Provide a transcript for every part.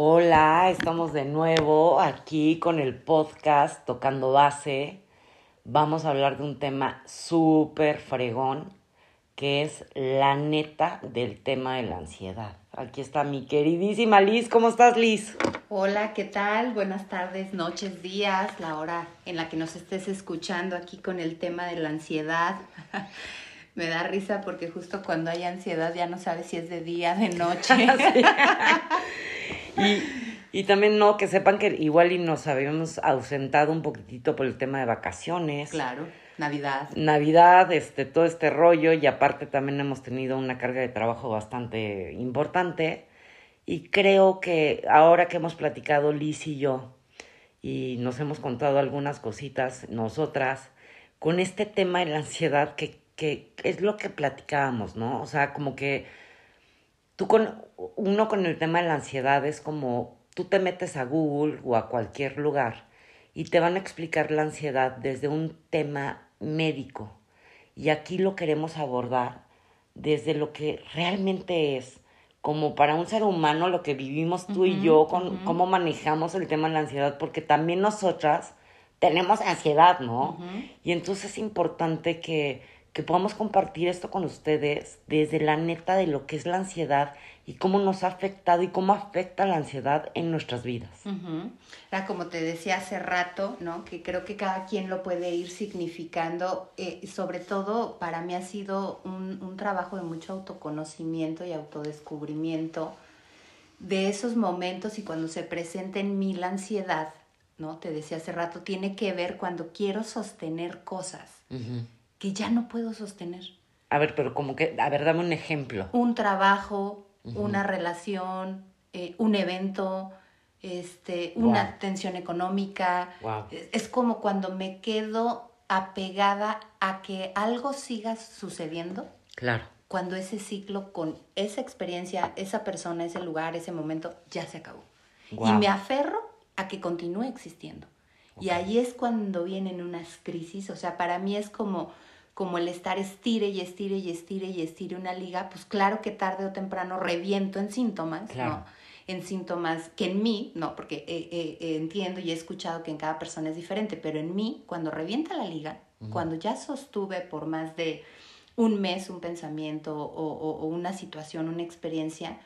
Hola, estamos de nuevo aquí con el podcast Tocando Base. Vamos a hablar de un tema súper fregón, que es la neta del tema de la ansiedad. Aquí está mi queridísima Liz. ¿Cómo estás, Liz? Hola, ¿qué tal? Buenas tardes, noches, días, la hora en la que nos estés escuchando aquí con el tema de la ansiedad. Me da risa porque justo cuando hay ansiedad ya no sabes si es de día, de noche. y, y también no, que sepan que igual y nos habíamos ausentado un poquitito por el tema de vacaciones. Claro, Navidad. Navidad, este, todo este rollo, y aparte también hemos tenido una carga de trabajo bastante importante. Y creo que ahora que hemos platicado Liz y yo, y nos hemos contado algunas cositas nosotras, con este tema de la ansiedad que que es lo que platicábamos, ¿no? O sea, como que tú con uno con el tema de la ansiedad es como tú te metes a Google o a cualquier lugar y te van a explicar la ansiedad desde un tema médico. Y aquí lo queremos abordar desde lo que realmente es, como para un ser humano, lo que vivimos tú y yo, con cómo manejamos el tema de la ansiedad, porque también nosotras tenemos ansiedad, ¿no? Y entonces es importante que que podamos compartir esto con ustedes desde la neta de lo que es la ansiedad y cómo nos ha afectado y cómo afecta la ansiedad en nuestras vidas. Era como te decía hace rato, ¿no? Que creo que cada quien lo puede ir significando. Eh, sobre todo, para mí ha sido un, un trabajo de mucho autoconocimiento y autodescubrimiento de esos momentos y cuando se presenta en mí la ansiedad, ¿no? Te decía hace rato, tiene que ver cuando quiero sostener cosas que ya no puedo sostener. A ver, pero como que, a ver, dame un ejemplo. Un trabajo, una relación, eh, un evento, este, una tensión económica. Es, como cuando me quedo apegada a que algo siga sucediendo. Claro. Cuando ese ciclo con esa experiencia, esa persona, ese lugar, ese momento, ya se acabó. Y me aferro a que continúe existiendo. Y ahí es cuando vienen unas crisis. O sea, para mí es como como el estar estire y estire y estire y estire una liga, pues claro que tarde o temprano reviento en síntomas, ¿no? En síntomas que en mí, no, porque eh, eh, entiendo y he escuchado que en cada persona es diferente, pero en mí, cuando revienta la liga, cuando ya sostuve por más de un mes un pensamiento o, una situación, una experiencia,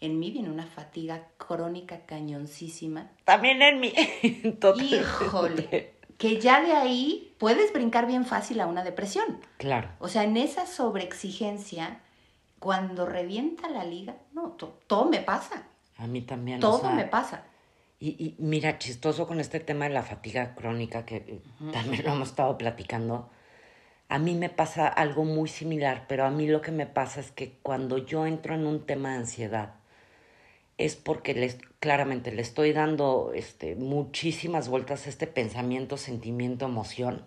en mí viene una fatiga crónica cañoncísima. También en mí. Híjole que ya de ahí puedes brincar bien fácil a una depresión. Claro. O sea, en esa sobreexigencia, cuando revienta la liga, no, todo me pasa. A mí también. Todo me pasa. Y, mira, chistoso con este tema de la fatiga crónica, que eh, también lo hemos estado platicando. A mí me pasa algo muy similar, pero a mí lo que me pasa es que cuando yo entro en un tema de ansiedad, es porque les, claramente le estoy dando este, muchísimas vueltas a este pensamiento, sentimiento, emoción,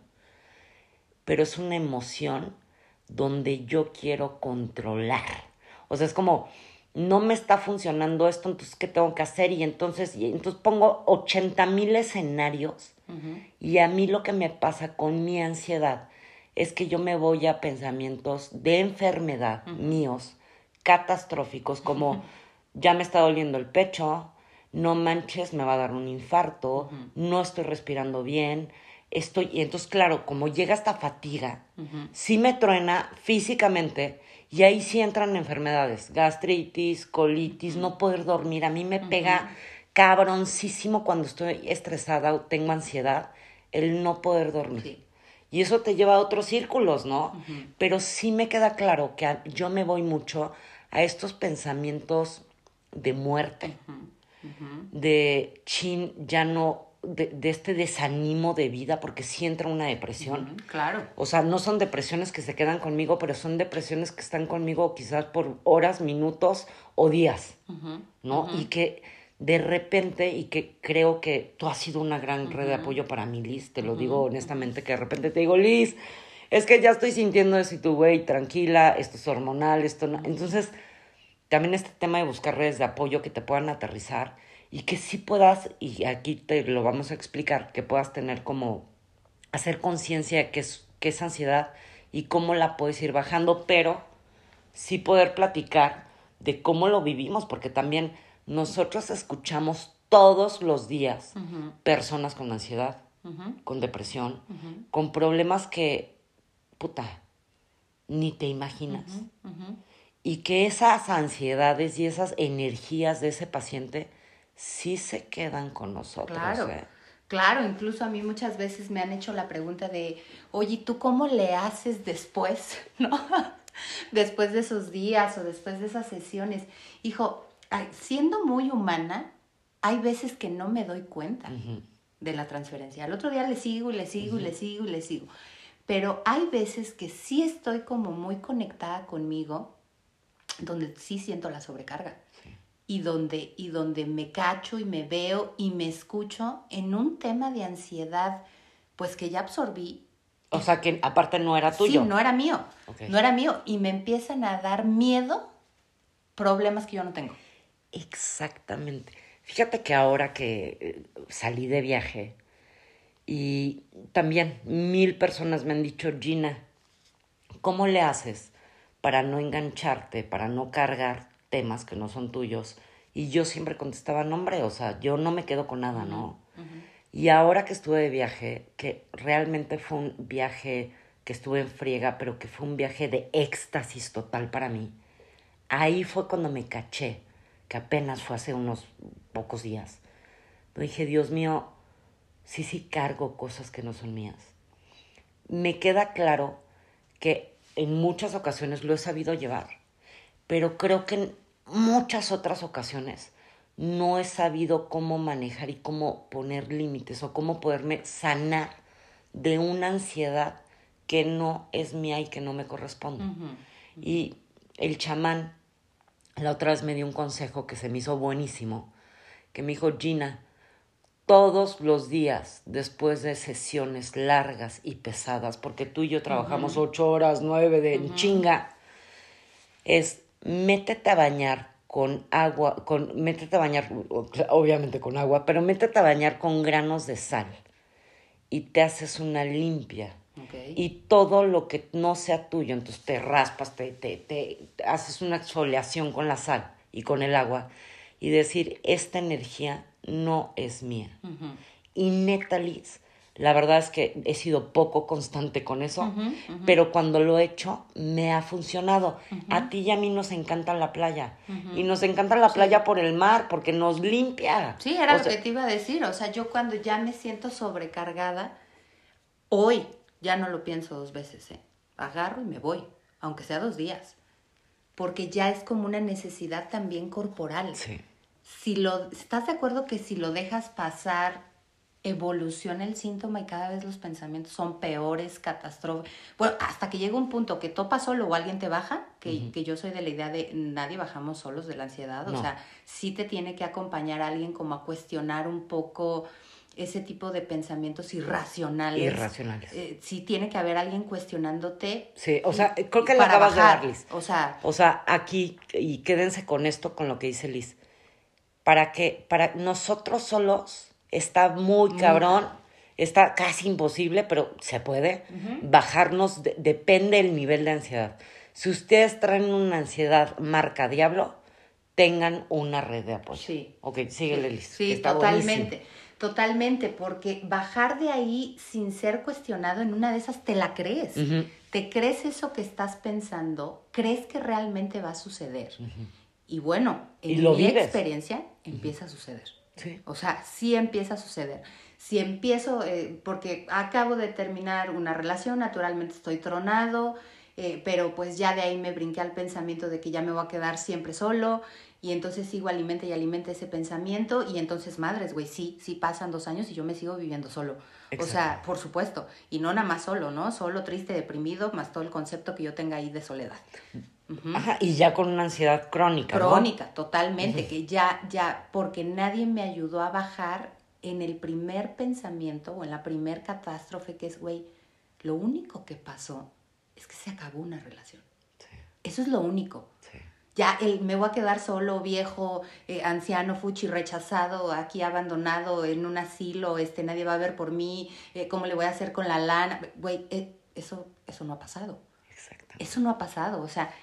pero es una emoción donde yo quiero controlar. O sea, es como, no me está funcionando esto, entonces, ¿qué tengo que hacer? Y entonces, y entonces pongo 80 mil escenarios y a mí lo que me pasa con mi ansiedad es que yo me voy a pensamientos de enfermedad míos, catastróficos, como ya me está doliendo el pecho, no manches, me va a dar un infarto, no estoy respirando bien, estoy, y entonces claro, como llega esta fatiga, sí me truena físicamente y ahí sí entran enfermedades, gastritis, colitis, no poder dormir, a mí me pega cabroncísimo cuando estoy estresada o tengo ansiedad, el no poder dormir. Y eso te lleva a otros círculos, ¿no? Pero sí me queda claro que yo me voy mucho a estos pensamientos de muerte, de chin, ya no, de, este desanimo de vida, porque sí entra una depresión. claro. O sea, no son depresiones que se quedan conmigo, pero son depresiones que están conmigo quizás por horas, minutos o días, ¿no? Y que de repente, y que creo que tú has sido una gran red de apoyo para mí, Liz, te lo digo honestamente, que de repente te digo, Liz, es que ya estoy sintiendo eso y tu güey, tranquila, esto es hormonal, esto no. Entonces, también este tema de buscar redes de apoyo que te puedan aterrizar y que sí puedas, y aquí te lo vamos a explicar, que puedas tener como hacer conciencia de qué es, qué es ansiedad y cómo la puedes ir bajando, pero sí poder platicar de cómo lo vivimos, porque también nosotros escuchamos todos los días personas con ansiedad, con depresión, con problemas que, puta, ni te imaginas. Y que esas ansiedades y esas energías de ese paciente sí se quedan con nosotros. Claro. ¿eh? Claro, incluso a mí muchas veces me han hecho la pregunta de, oye, ¿tú cómo le haces después? ¿No? después de esos días o después de esas sesiones. Hijo, siendo muy humana, hay veces que no me doy cuenta de la transferencia. Al otro día le sigo y le sigo y le sigo y le sigo. Pero hay veces que sí estoy como muy conectada conmigo, donde sí siento la sobrecarga y donde, y donde me cacho y me veo y me escucho en un tema de ansiedad, pues que ya absorbí. O sea, que aparte no era tuyo. Sí, no era mío. No era mío. Y me empiezan a dar miedo problemas que yo no tengo. Exactamente. Fíjate que ahora que eh, salí de viaje y también mil personas me han dicho, Gina, ¿cómo le haces para no engancharte, para no cargar temas que no son tuyos. Y yo siempre contestaba, no, hombre, o sea, yo no me quedo con nada, ¿no? Y ahora que estuve de viaje, que realmente fue un viaje que estuve en friega, pero que fue un viaje de éxtasis total para mí, ahí fue cuando me caché, que apenas fue hace unos pocos días. dije, Dios mío, sí, sí cargo cosas que no son mías. Me queda claro que en muchas ocasiones lo he sabido llevar, pero creo que muchas otras ocasiones no he sabido cómo manejar y cómo poner límites o cómo poderme sanar de una ansiedad que no es mía y que no me corresponde. Y el chamán la otra vez me dio un consejo que se me hizo buenísimo, que me dijo, Gina, todos los días después de sesiones largas y pesadas, porque tú y yo trabajamos ocho horas, nueve de chinga, es métete a bañar con agua, con, métete a bañar, obviamente con agua, pero métete a bañar con granos de sal y te haces una limpia. Y todo lo que no sea tuyo, entonces te raspas, te, te, te, haces una exfoliación con la sal y con el agua y decir, esta energía no es mía. Y neta, Liz, la verdad es que he sido poco constante con eso, pero cuando lo he hecho me ha funcionado. A ti y a mí nos encanta la playa. Y nos encanta la playa por el mar, porque nos limpia. Sí, era lo que te iba a decir. O sea, yo cuando ya me siento sobrecargada, hoy ya no lo pienso dos veces. ¿eh? Agarro y me voy, aunque sea dos días. Porque ya es como una necesidad también corporal. Sí. Si lo, ¿Estás de acuerdo que si lo dejas pasar evoluciona el síntoma y cada vez los pensamientos son peores, catastróficos. Bueno, hasta que llega un punto que topa solo o alguien te baja, que, que yo soy de la idea de nadie bajamos solos de la ansiedad, o sea, sí te tiene que acompañar alguien como a cuestionar un poco ese tipo de pensamientos irracionales. Irracionales. Eh, sí tiene que haber alguien cuestionándote. Sí, o sea, creo que le acabas de dar, Liz. O sea, o sea, aquí, y quédense con esto, con lo que dice Liz, para que, para nosotros solos está muy cabrón, está casi imposible, pero se puede. Bajarnos, depende del nivel de ansiedad. Si ustedes traen una ansiedad marca diablo, tengan una red de apoyo. Sí. Ok, síguele, Liz. Sí, totalmente. Totalmente, porque bajar de ahí sin ser cuestionado en una de esas te la crees. Te crees eso que estás pensando, crees que realmente va a suceder. Y bueno, en mi experiencia empieza a suceder. O sea, sí empieza a suceder. Si empiezo, eh, porque acabo de terminar una relación, naturalmente estoy tronado, eh, pero pues ya de ahí me brinqué al pensamiento de que ya me voy a quedar siempre solo y entonces sigo alimenta y alimenta ese pensamiento y entonces madres, güey, sí, sí pasan dos años y yo me sigo viviendo solo. O sea, por supuesto, y no nada más solo, ¿no? Solo, triste, deprimido, más todo el concepto que yo tenga ahí de soledad. Ajá, y ya con una ansiedad crónica. Crónica, totalmente, que ya, ya, porque nadie me ayudó a bajar en el primer pensamiento o en la primer catástrofe que es, güey, lo único que pasó es que se acabó una relación. Eso es lo único. Ya el, me voy a quedar solo, viejo, eh, anciano, fuchi, rechazado, aquí abandonado en un asilo, este, nadie va a ver por mí, eh, ¿cómo le voy a hacer con la lana? Güey, eh, eso, eso no ha pasado. Eso no ha pasado. O sea,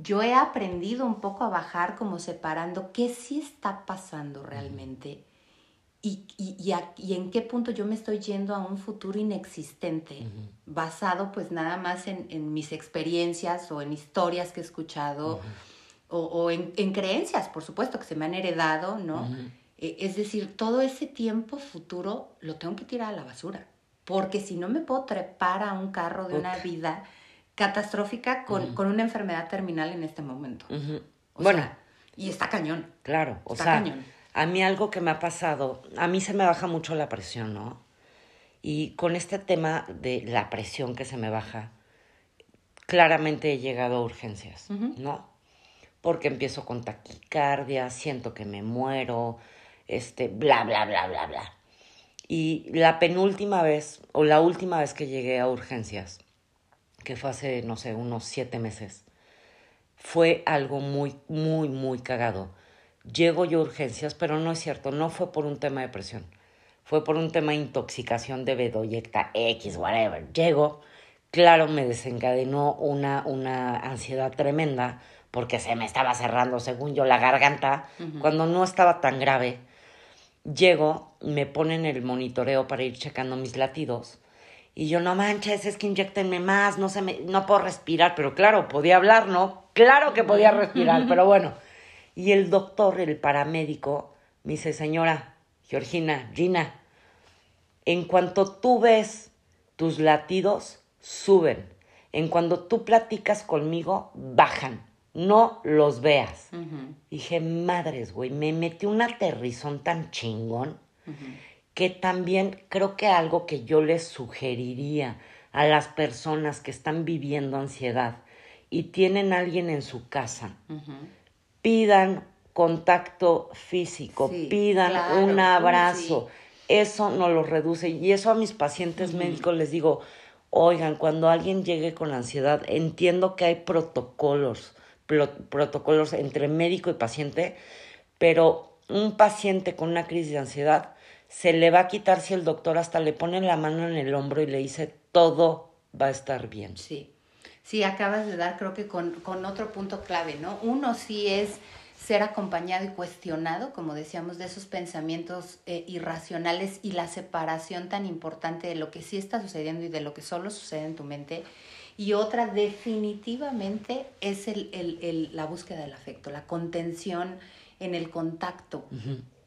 yo he aprendido un poco a bajar como separando qué sí está pasando realmente y, y, y, en qué punto yo me estoy yendo a un futuro inexistente, basado pues nada más en, en, mis experiencias o en historias que he escuchado o, o en, en, creencias, por supuesto, que se me han heredado, ¿no? Eh, es decir, todo ese tiempo futuro lo tengo que tirar a la basura, porque si no me puedo trepar a un carro de una vida catastrófica con, con, una enfermedad terminal en este momento. bueno. y está cañón. Claro, o sea, cañón a mí algo que me ha pasado, a mí se me baja mucho la presión, ¿no? Y con este tema de la presión que se me baja, claramente he llegado a urgencias, ¿no? Porque empiezo con taquicardia, siento que me muero, este, bla, bla, bla, bla, bla. Y la penúltima vez, o la última vez que llegué a urgencias, que fue hace, no sé, unos siete meses, fue algo muy, muy, muy cagado llego yo a urgencias, pero no es cierto, no fue por un tema de presión, fue por un tema de intoxicación de bedoyecta X, whatever. Llego, claro, me desencadenó una, una ansiedad tremenda porque se me estaba cerrando, según yo, la garganta, cuando no estaba tan grave. Llego, me ponen el monitoreo para ir checando mis latidos. Y yo, no manches, es que inyectenme más, no, se me, no puedo respirar. Pero claro, podía hablar, ¿no? Claro que podía respirar, pero bueno y el doctor, el paramédico, me dice, señora Georgina, Gina, en cuanto tú ves tus latidos, suben. En cuanto tú platicas conmigo, bajan. No los veas. Dije, madres, güey, me metí un aterrizón tan chingón que también creo que algo que yo les sugeriría a las personas que están viviendo ansiedad y tienen alguien en su casa pidan contacto físico, pidan un abrazo. Eso no lo reduce. Y eso a mis pacientes médicos les digo, oigan, cuando alguien llegue con ansiedad, entiendo que hay protocolos, protocolos entre médico y paciente, pero un paciente con una crisis de ansiedad se le va a quitar si el doctor hasta le pone la mano en el hombro y le dice todo va a estar bien. Sí. Sí, acabas de dar creo que con, con otro punto clave, ¿no? Uno sí es ser acompañado y cuestionado, como decíamos, de esos pensamientos eh, irracionales y la separación tan importante de lo que sí está sucediendo y de lo que solo sucede en tu mente. Y otra definitivamente es el, el, el, la búsqueda del afecto, la contención en el contacto.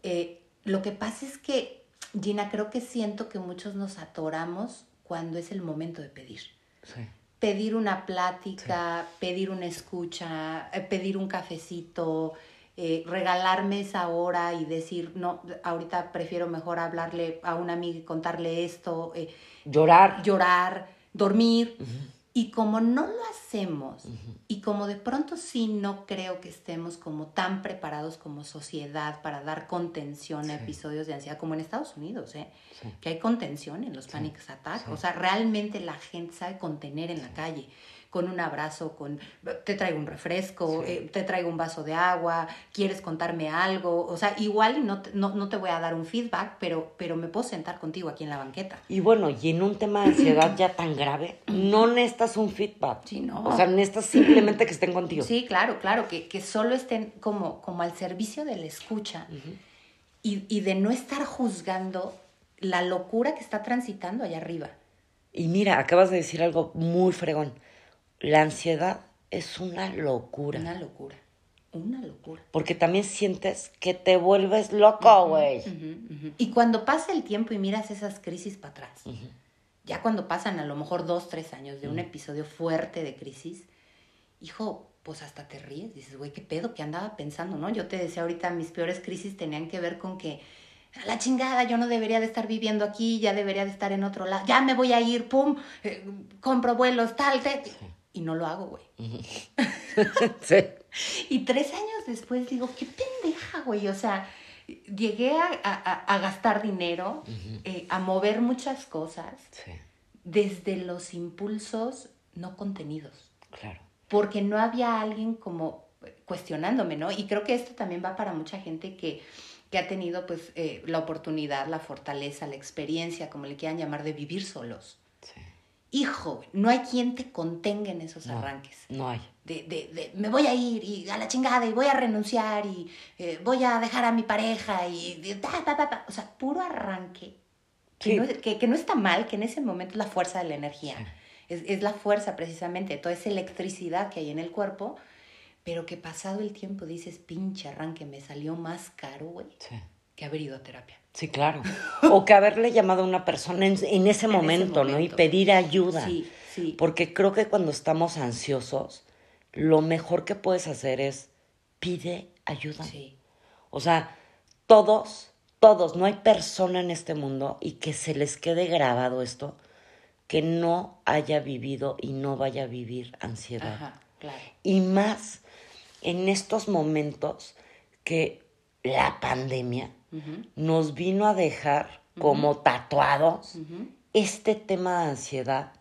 Eh, lo que pasa es que, Gina, creo que siento que muchos nos atoramos cuando es el momento de pedir. Sí pedir una plática, pedir una escucha, eh, pedir un cafecito, eh, regalarme esa hora y decir, no, ahorita prefiero mejor hablarle a una amiga y contarle esto. Eh, llorar. Llorar, dormir. Y como no lo hacemos, y como de pronto sí no creo que estemos como tan preparados como sociedad para dar contención a episodios de ansiedad, como en Estados Unidos, ¿eh? que hay contención en los panic attacks. O sea, realmente la gente sabe contener en la calle con un abrazo, con te traigo un refresco, eh, te traigo un vaso de agua, quieres contarme algo, o sea, igual no, no, no, te voy a dar un feedback, pero, pero me puedo sentar contigo aquí en la banqueta. Y bueno, y en un tema de ansiedad ya tan grave, no necesitas un feedback. Sí, no. O sea, necesitas simplemente que estén contigo. Sí, claro, claro, que, que solo estén como, como al servicio de la escucha y, y de no estar juzgando la locura que está transitando allá arriba. Y mira, acabas de decir algo muy fregón la ansiedad es una locura. Una locura. Una locura. Porque también sientes que te vuelves loco, güey. Y cuando pasa el tiempo y miras esas crisis para atrás, ya cuando pasan a lo mejor dos, tres años de un episodio fuerte de crisis, hijo, pues hasta te ríes. Dices, güey, qué pedo, qué andaba pensando, ¿no? Yo te decía ahorita, mis peores crisis tenían que ver con que a la chingada, yo no debería de estar viviendo aquí, ya debería de estar en otro lado, ya me voy a ir, pum, eh, compro vuelos, tal, tal y no lo hago, güey. sí. Y tres años después digo, qué pendeja, güey. O sea, llegué a, gastar dinero, eh, a mover muchas cosas desde los impulsos no contenidos. Claro. Porque no había alguien como cuestionándome, ¿no? Y creo que esto también va para mucha gente que, que ha tenido pues eh, la oportunidad, la fortaleza, la experiencia, como le quieran llamar, de vivir solos. Sí hijo, no hay quien te contenga en esos arranques. No hay. De, de, de, me voy a ir y a la chingada y voy a renunciar y eh, voy a dejar a mi pareja y o sea, puro arranque. Que, no, que, que, no, está mal, que en ese momento es la fuerza de la energía. Es, es, la fuerza precisamente, toda esa electricidad que hay en el cuerpo, pero que pasado el tiempo dices, pinche arranque, me salió más caro, güey, que haber ido a terapia. Sí, claro. O que haberle llamado a una persona en, en, ese, momento, ¿no? Y pedir ayuda. Sí, sí. Porque creo que cuando estamos ansiosos, lo mejor que puedes hacer es pide ayuda. Sí. O sea, todos, todos, no hay persona en este mundo y que se les quede grabado esto, que no haya vivido y no vaya a vivir ansiedad. Ajá, claro. Y más en estos momentos que la pandemia nos vino a dejar como tatuados este tema de ansiedad,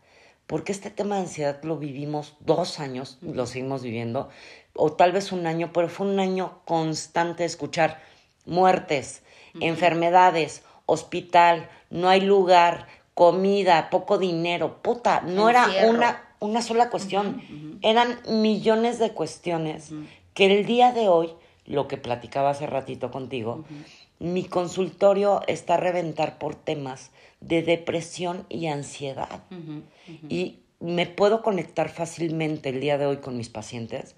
porque este tema de ansiedad lo vivimos dos años, lo seguimos viviendo, o tal vez un año, pero fue un año constante de escuchar muertes, enfermedades, hospital, no hay lugar, comida, poco dinero, puta, no era una, una sola cuestión, eran millones de cuestiones que el día de hoy, lo que platicaba hace ratito contigo, mi consultorio está a reventar por temas de depresión y ansiedad. Y me puedo conectar fácilmente el día de hoy con mis pacientes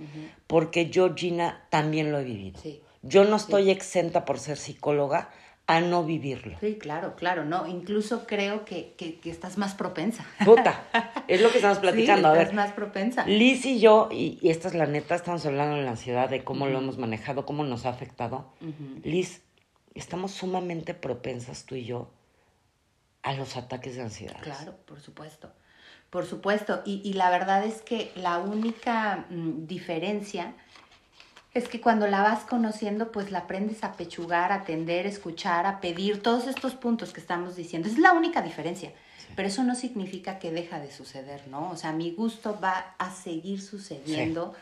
porque yo, Gina, también lo he vivido. Yo no estoy exenta por ser psicóloga a no vivirlo. Sí, claro, claro, no. Incluso creo que, que, estás más propensa. Puta, es lo que estamos platicando. Sí, a ver, más propensa. Liz y yo, y, esta es la neta, estamos hablando de la ansiedad, de cómo lo hemos manejado, cómo nos ha afectado. Liz, estamos sumamente propensas tú y yo a los ataques de ansiedad. Claro, por supuesto. Por supuesto. Y, y la verdad es que la única mm, diferencia es que cuando la vas conociendo, pues la aprendes a pechugar, a atender, escuchar, a pedir, todos estos puntos que estamos diciendo. Es la única diferencia. Pero eso no significa que deja de suceder, ¿no? O sea, mi gusto va a seguir sucediendo.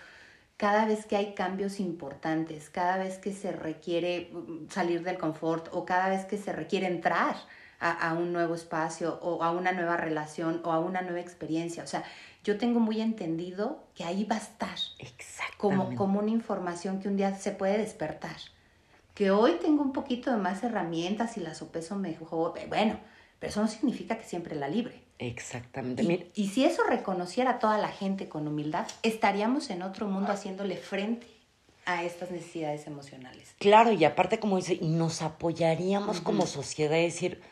Cada vez que hay cambios importantes, cada vez que se requiere mm, salir del confort o cada vez que se requiere entrar a, a, un nuevo espacio o a una nueva relación o a una nueva experiencia. O sea, yo tengo muy entendido que ahí va a estar. Como, como una información que un día se puede despertar. Que hoy tengo un poquito de más herramientas y la sopeso mejor, bueno, pero eso no significa que siempre la libre. Exactamente. Y, y si eso reconociera a toda la gente con humildad, estaríamos en otro mundo haciéndole frente a estas necesidades emocionales. Claro, y aparte como dice, y nos apoyaríamos como sociedad, es decir,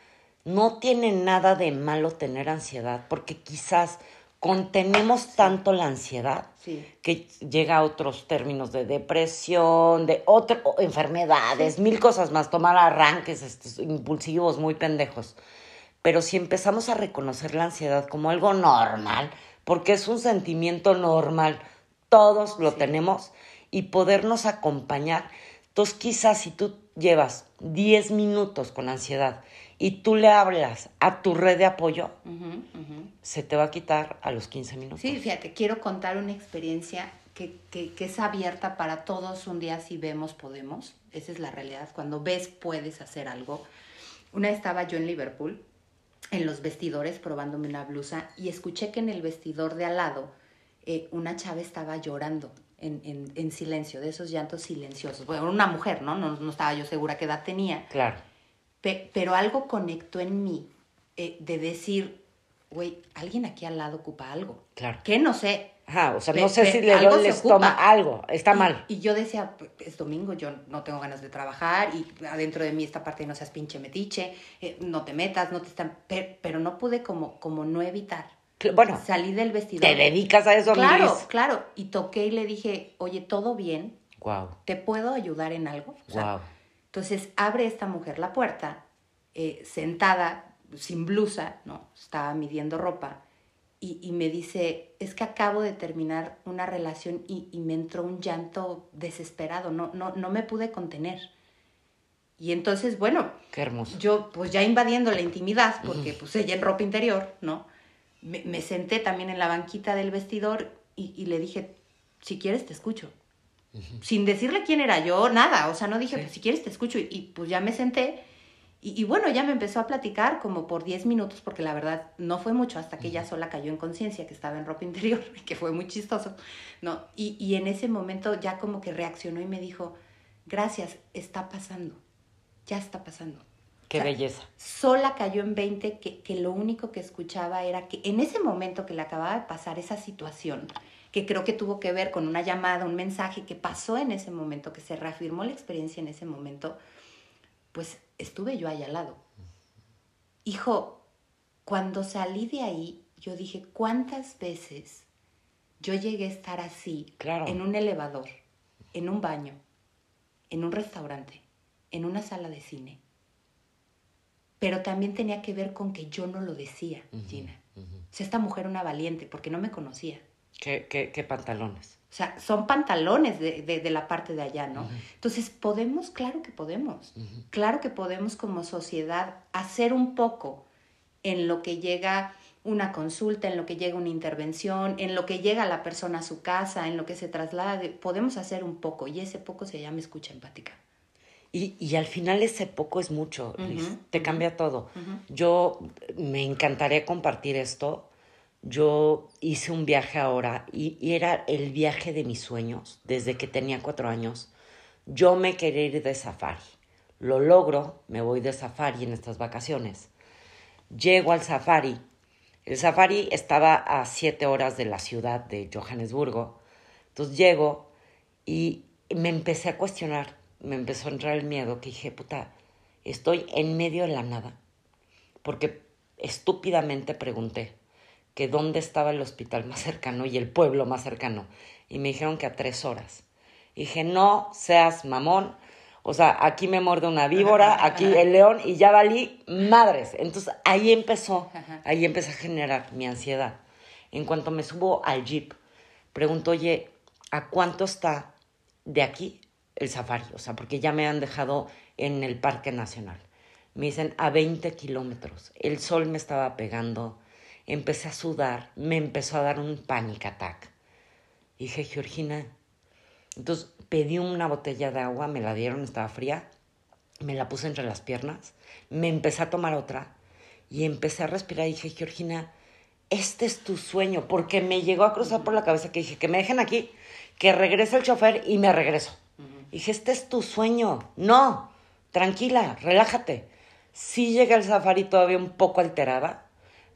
no tiene nada de malo tener ansiedad, porque quizás contenemos tanto la ansiedad que llega a otros términos de depresión, de otras enfermedades, mil cosas más, tomar arranques estos, impulsivos muy pendejos. Pero si empezamos a reconocer la ansiedad como algo normal, porque es un sentimiento normal, todos lo tenemos, y podernos acompañar. Entonces quizás si tú llevas 10 minutos con ansiedad y tú le hablas a tu red de apoyo, se te va a quitar a los 15 minutos. Sí, fíjate, quiero contar una experiencia que, que, que, es abierta para todos un día si vemos, podemos. Esa es la realidad. Cuando ves, puedes hacer algo. Una vez estaba yo en Liverpool, en los vestidores, probándome una blusa, y escuché que en el vestidor de al lado eh, una chava estaba llorando. En, en, en, silencio, de esos llantos silenciosos. Bueno, una mujer, ¿no? ¿no? No estaba yo segura qué edad tenía. Claro pero algo conectó en mí eh, de decir, güey, alguien aquí al lado ocupa algo. Claro. Que no sé. Ajá, o sea, no sé si le doy el estómago, algo, está mal. Y yo decía, es domingo, yo no tengo ganas de trabajar y adentro de mí esta parte no seas pinche metiche, eh, no te metas, no te están... Pero, no pude como, como no evitar. Bueno. Salí del vestidor. Te dedicas a eso, Claro, claro. Y toqué y le dije, oye, ¿todo bien? Wow. ¿Te puedo ayudar en algo? wow entonces abre esta mujer la puerta, eh, sentada, sin blusa, ¿no? Estaba midiendo ropa, y, me dice, es que acabo de terminar una relación y, me entró un llanto desesperado, no, no, no me pude contener. Y entonces, bueno, Qué hermoso. yo pues ya invadiendo la intimidad, porque pues ella en ropa interior, ¿no? Me, senté también en la banquita del vestidor y, y le dije, si quieres te escucho sin decirle quién era yo, nada. O sea, no dije, pues si quieres te escucho. Y, pues ya me senté Y, bueno, ya me empezó a platicar como por 10 minutos, porque la verdad no fue mucho hasta que ella sola cayó en conciencia, que estaba en ropa interior, que fue muy chistoso, ¿no? Y, y en ese momento ya como que reaccionó y me dijo, gracias, está pasando, ya está pasando. Qué belleza. Sola cayó en 20 que, que lo único que escuchaba era que en ese momento que le acababa de pasar esa situación, que creo que tuvo que ver con una llamada, un mensaje que pasó en ese momento, que se reafirmó la experiencia en ese momento, pues estuve yo ahí al lado. Hijo, cuando salí de ahí, yo dije, ¿cuántas veces yo llegué a estar así, en un elevador, en un baño, en un restaurante, en una sala de cine? Pero también tenía que ver con que yo no lo decía, Gina. O sea, esta mujer era una valiente porque no me conocía. ¿Qué, qué, qué pantalones? O sea, son pantalones de, de, la parte de allá, ¿no? Entonces, ¿podemos? Claro que podemos. Claro que podemos como sociedad hacer un poco en lo que llega una consulta, en lo que llega una intervención, en lo que llega la persona a su casa, en lo que se traslada. podemos hacer un poco y ese poco se llama escucha empática. Y, y al final ese poco es mucho, te cambia todo. Yo me encantaría compartir esto yo hice un viaje ahora y, era el viaje de mis sueños desde que tenía cuatro años. Yo me quería ir de safari. Lo logro, me voy de safari en estas vacaciones. Llego al safari. El safari estaba a siete horas de la ciudad de Johannesburgo. Entonces llego y me empecé a cuestionar. Me empezó a entrar el miedo que dije, puta, estoy en medio de la nada. Porque estúpidamente pregunté, que dónde estaba el hospital más cercano y el pueblo más cercano. Y me dijeron que a tres horas. Y dije, no seas mamón. O sea, aquí me muerde una víbora, aquí el león y ya valí madres. Entonces ahí empezó, ahí empecé a generar mi ansiedad. En cuanto me subo al jeep, pregunto, oye, ¿a cuánto está de aquí el safari? O sea, porque ya me han dejado en el Parque Nacional. Me dicen a 20 kilómetros. El sol me estaba pegando empecé a sudar, me empezó a dar un panic attack. Y dije, Georgina, entonces pedí una botella de agua, me la dieron, estaba fría, me la puse entre las piernas, me empecé a tomar otra y empecé a respirar y dije, Georgina, este es tu sueño, porque me llegó a cruzar por la cabeza que dije, que me dejen aquí, que regrese el chofer y me regreso. Dije, este es tu sueño. No, tranquila, relájate. Sí llegué al safari todavía un poco alterada,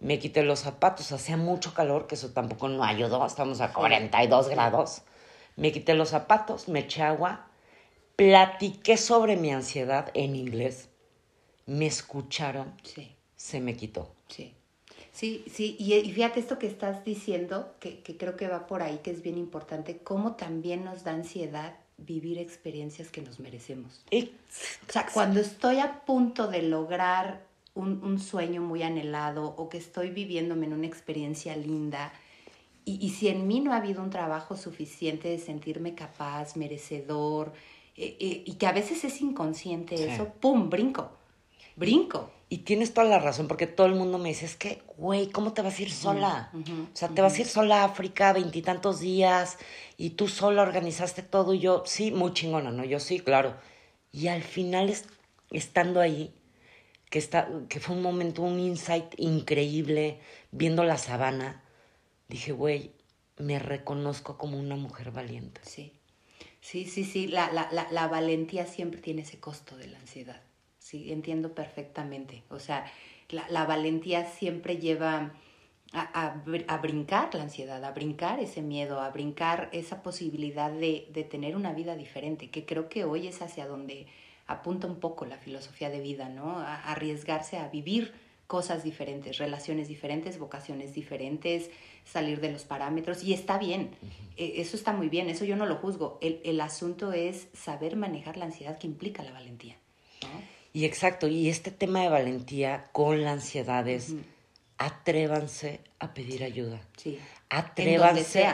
me quité los zapatos, hacía mucho calor, que eso tampoco no ayudó, estamos a 42 grados. Me quité los zapatos, me eché agua, platiqué sobre mi ansiedad en inglés, me escucharon, sí. se me quitó. Sí, sí, sí, y, fíjate esto que estás diciendo, que, que creo que va por ahí, que es bien importante, cómo también nos da ansiedad vivir experiencias que nos merecemos. O sea, cuando estoy a punto de lograr un, sueño muy anhelado o que estoy viviéndome en una experiencia linda. Y, si en mí no ha habido un trabajo suficiente de sentirme capaz, merecedor, eh, eh, y que a veces es inconsciente eso, ¡pum! Brinco, brinco. Y tienes toda la razón, porque todo el mundo me dice, es que, güey, ¿cómo te vas a ir sola? o sea, te vas a ir sola a África veintitantos días y tú sola organizaste todo y yo, sí, muy chingona, ¿no? Yo sí, claro. Y al final, estando ahí, que, está, que fue un momento, un insight increíble, viendo la sabana, dije, güey, me reconozco como una mujer valiente. Sí, sí, sí, sí, la, la, la, la valentía siempre tiene ese costo de la ansiedad. Sí, entiendo perfectamente. O sea, la, valentía siempre lleva a, a, a, brincar la ansiedad, a brincar ese miedo, a brincar esa posibilidad de, de tener una vida diferente, que creo que hoy es hacia donde apunta un poco la filosofía de vida, ¿no? A arriesgarse a vivir cosas diferentes, relaciones diferentes, vocaciones diferentes, salir de los parámetros y está bien, e, eso está muy bien, eso yo no lo juzgo. El, asunto es saber manejar la ansiedad que implica la valentía. Y exacto, y este tema de valentía con la ansiedad es atrévanse a pedir ayuda. Sí. Atrévanse,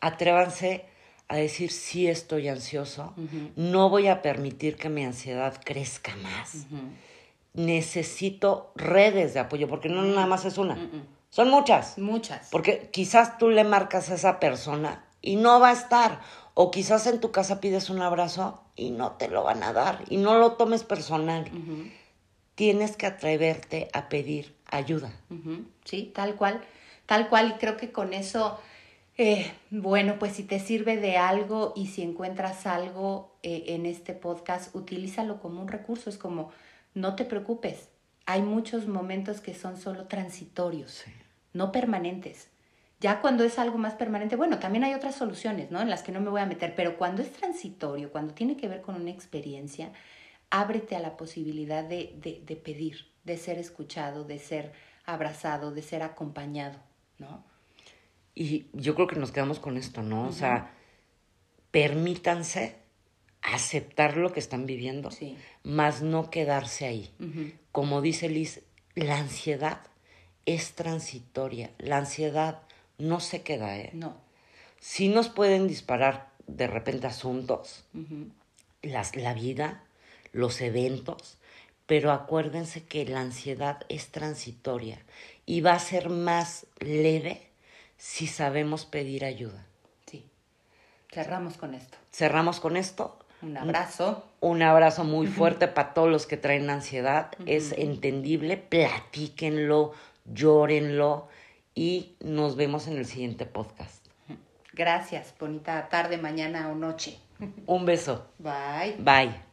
atrévanse a decir sí estoy ansioso, no voy a permitir que mi ansiedad crezca más. Necesito redes de apoyo, porque no nada más es una, son muchas. Muchas. Porque quizás tú le marcas a esa persona y no va a estar, o quizás en tu casa pides un abrazo y no te lo van a dar, y no lo tomes personal. tienes que atreverte a pedir ayuda. Sí, tal cual, tal cual. Y creo que con eso, eh, bueno, pues si te sirve de algo y si encuentras algo eh, en este podcast, utilízalo como un recurso. Es como, no te preocupes. Hay muchos momentos que son solo transitorios, no permanentes. Ya cuando es algo más permanente, bueno, también hay otras soluciones, ¿no? En las que no me voy a meter, pero cuando es transitorio, cuando tiene que ver con una experiencia, ábrete a la posibilidad de, de, pedir, de ser escuchado, de ser abrazado, de ser acompañado, ¿no? Y yo creo que nos quedamos con esto, ¿no? O sea, permítanse aceptar lo que están viviendo, más no quedarse ahí. Como dice Liz, la ansiedad es transitoria. La ansiedad no se queda, ¿eh? No. Sí nos pueden disparar de repente asuntos, las, la vida, los eventos, pero acuérdense que la ansiedad es transitoria y va a ser más leve si sabemos pedir ayuda. Sí. Cerramos con esto. Cerramos con esto. Un abrazo. Un, abrazo muy fuerte para todos los que traen ansiedad. Es entendible, platíquenlo, llórenlo y nos vemos en el siguiente podcast. Gracias, bonita tarde, mañana o noche. Un beso. Bye. Bye.